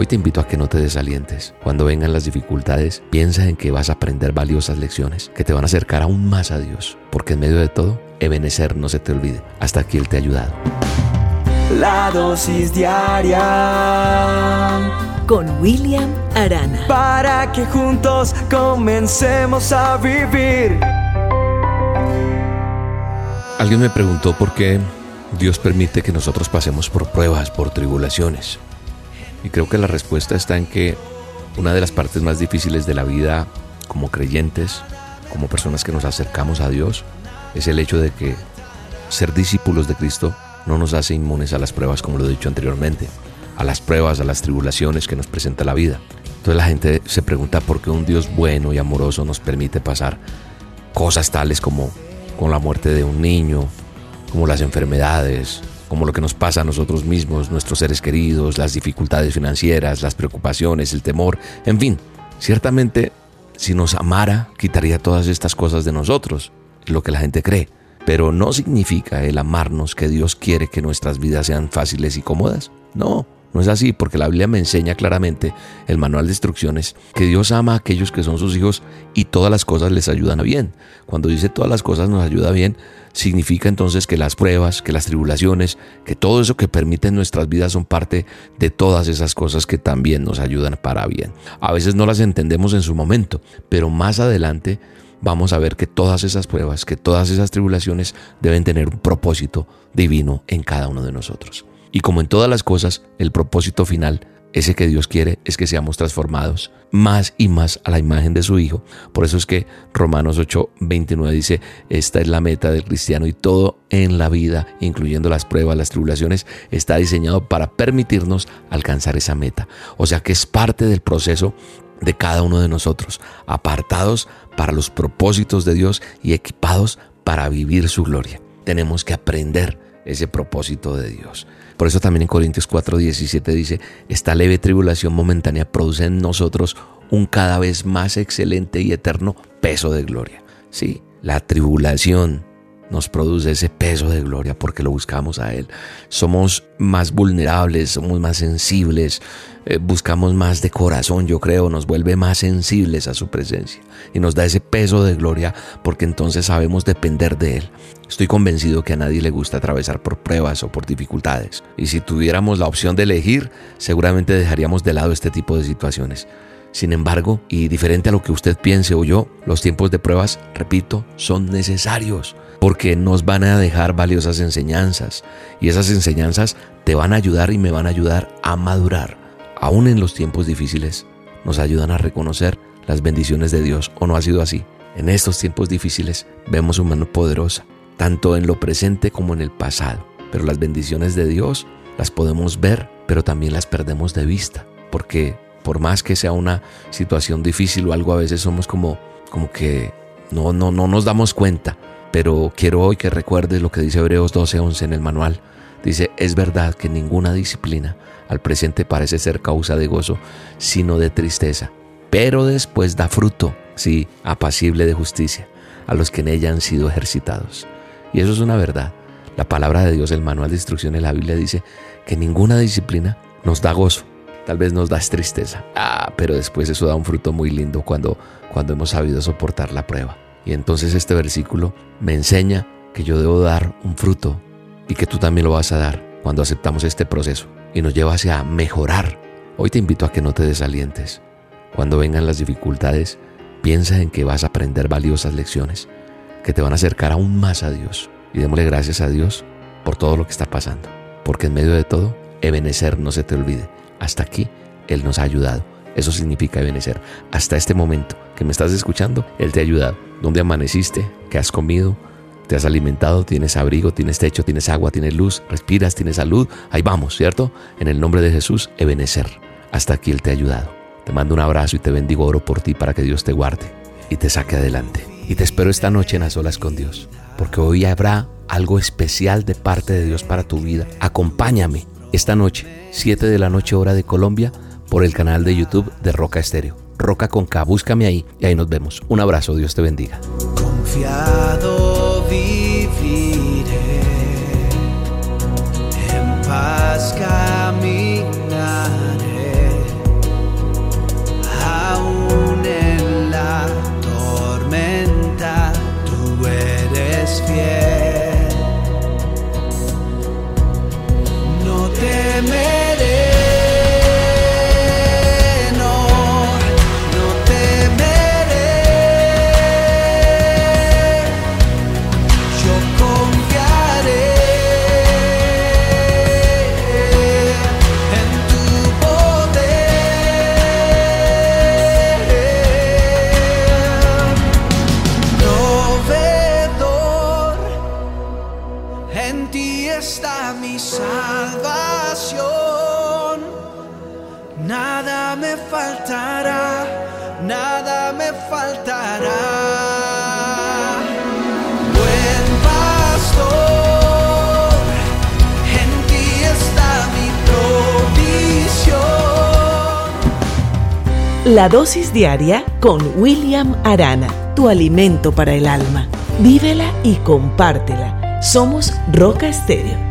Hoy te invito a que no te desalientes. Cuando vengan las dificultades, piensa en que vas a aprender valiosas lecciones que te van a acercar aún más a Dios, porque en medio de todo, Ebenecer no se te olvide. Hasta aquí Él te ha ayudado. La dosis diaria con William Arana. Para que juntos comencemos a vivir. Alguien me preguntó por qué Dios permite que nosotros pasemos por pruebas, por tribulaciones. Y creo que la respuesta está en que una de las partes más difíciles de la vida como creyentes, como personas que nos acercamos a Dios, es el hecho de que ser discípulos de Cristo no nos hace inmunes a las pruebas, como lo he dicho anteriormente, a las pruebas, a las tribulaciones que nos presenta la vida. Entonces la gente se pregunta por qué un Dios bueno y amoroso nos permite pasar cosas tales como con la muerte de un niño, como las enfermedades, como lo que nos pasa a nosotros mismos, nuestros seres queridos, las dificultades financieras, las preocupaciones, el temor, en fin. Ciertamente, si nos amara, quitaría todas estas cosas de nosotros, lo que la gente cree. Pero no significa el amarnos que Dios quiere que nuestras vidas sean fáciles y cómodas. No, no es así, porque la Biblia me enseña claramente, el manual de instrucciones, que Dios ama a aquellos que son sus hijos y todas las cosas les ayudan a bien. Cuando dice todas las cosas nos ayuda bien, significa entonces que las pruebas, que las tribulaciones, que todo eso que permite nuestras vidas son parte de todas esas cosas que también nos ayudan para bien. A veces no las entendemos en su momento, pero más adelante vamos a ver que todas esas pruebas, que todas esas tribulaciones deben tener un propósito divino en cada uno de nosotros. Y como en todas las cosas, el propósito final, ese que Dios quiere, es que seamos transformados más y más a la imagen de su Hijo. Por eso es que Romanos 8, 29 dice, esta es la meta del cristiano y todo en la vida, incluyendo las pruebas, las tribulaciones, está diseñado para permitirnos alcanzar esa meta. O sea que es parte del proceso de cada uno de nosotros, apartados para los propósitos de Dios y equipados para vivir su gloria. Tenemos que aprender ese propósito de Dios. Por eso también en Corintios 4:17 dice, esta leve tribulación momentánea produce en nosotros un cada vez más excelente y eterno peso de gloria. Sí, la tribulación nos produce ese peso de gloria porque lo buscamos a Él. Somos más vulnerables, somos más sensibles, eh, buscamos más de corazón, yo creo, nos vuelve más sensibles a su presencia y nos da ese peso de gloria porque entonces sabemos depender de Él. Estoy convencido que a nadie le gusta atravesar por pruebas o por dificultades y si tuviéramos la opción de elegir, seguramente dejaríamos de lado este tipo de situaciones. Sin embargo, y diferente a lo que usted piense o yo, los tiempos de pruebas, repito, son necesarios porque nos van a dejar valiosas enseñanzas y esas enseñanzas te van a ayudar y me van a ayudar a madurar. Aún en los tiempos difíciles nos ayudan a reconocer las bendiciones de Dios o no ha sido así. En estos tiempos difíciles vemos su mano poderosa, tanto en lo presente como en el pasado, pero las bendiciones de Dios las podemos ver, pero también las perdemos de vista, porque por más que sea una situación difícil o algo, a veces somos como, como que no, no, no nos damos cuenta. Pero quiero hoy que recuerdes lo que dice Hebreos 12:11 en el manual. Dice, es verdad que ninguna disciplina al presente parece ser causa de gozo, sino de tristeza, pero después da fruto, sí, apacible de justicia, a los que en ella han sido ejercitados. Y eso es una verdad. La palabra de Dios, el manual de instrucción de la Biblia dice que ninguna disciplina nos da gozo, tal vez nos da tristeza. Ah, pero después eso da un fruto muy lindo cuando, cuando hemos sabido soportar la prueba. Y entonces este versículo me enseña que yo debo dar un fruto y que tú también lo vas a dar cuando aceptamos este proceso y nos lleva hacia mejorar. Hoy te invito a que no te desalientes. Cuando vengan las dificultades, piensa en que vas a aprender valiosas lecciones que te van a acercar aún más a Dios. Y démosle gracias a Dios por todo lo que está pasando. Porque en medio de todo, Ebenecer no se te olvide. Hasta aquí Él nos ha ayudado. Eso significa Ebenecer. Hasta este momento que me estás escuchando, Él te ha ayudado. ¿Dónde amaneciste? ¿Qué has comido? ¿Te has alimentado? ¿Tienes abrigo? ¿Tienes techo? ¿Tienes agua? ¿Tienes luz? ¿Respiras? ¿Tienes salud? Ahí vamos, ¿cierto? En el nombre de Jesús, Ebenecer. Hasta aquí Él te ha ayudado. Te mando un abrazo y te bendigo, oro por ti para que Dios te guarde y te saque adelante. Y te espero esta noche en las olas con Dios, porque hoy habrá algo especial de parte de Dios para tu vida. Acompáñame esta noche, 7 de la noche hora de Colombia, por el canal de YouTube de Roca Estéreo. Roca con K, búscame ahí y ahí nos vemos. Un abrazo, Dios te bendiga. Confiado viviré, en nada me faltará, nada me faltará. Buen pastor, en ti está mi provisión. La dosis diaria con William Arana, tu alimento para el alma. Vívela y compártela. Somos Roca Estéreo